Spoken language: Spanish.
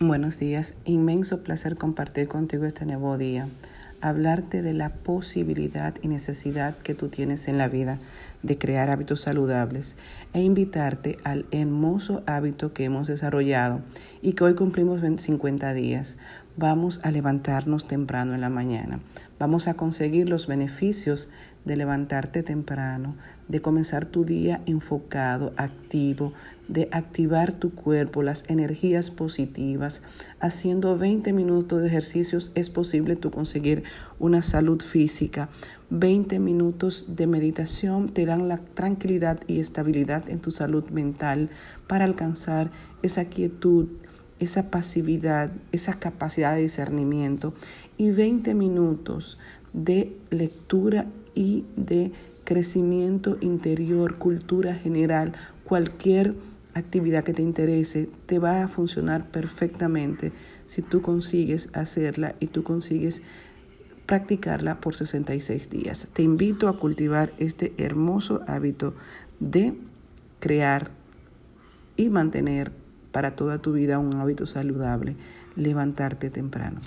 Buenos días, inmenso placer compartir contigo este nuevo día, hablarte de la posibilidad y necesidad que tú tienes en la vida de crear hábitos saludables e invitarte al hermoso hábito que hemos desarrollado y que hoy cumplimos 50 días. Vamos a levantarnos temprano en la mañana. Vamos a conseguir los beneficios de levantarte temprano, de comenzar tu día enfocado, activo, de activar tu cuerpo, las energías positivas. Haciendo 20 minutos de ejercicios es posible tú conseguir una salud física. 20 minutos de meditación te dan la tranquilidad y estabilidad en tu salud mental para alcanzar esa quietud, esa pasividad, esa capacidad de discernimiento y 20 minutos de lectura y de crecimiento interior, cultura general, cualquier actividad que te interese, te va a funcionar perfectamente si tú consigues hacerla y tú consigues practicarla por 66 días. Te invito a cultivar este hermoso hábito de crear y mantener para toda tu vida un hábito saludable, levantarte temprano.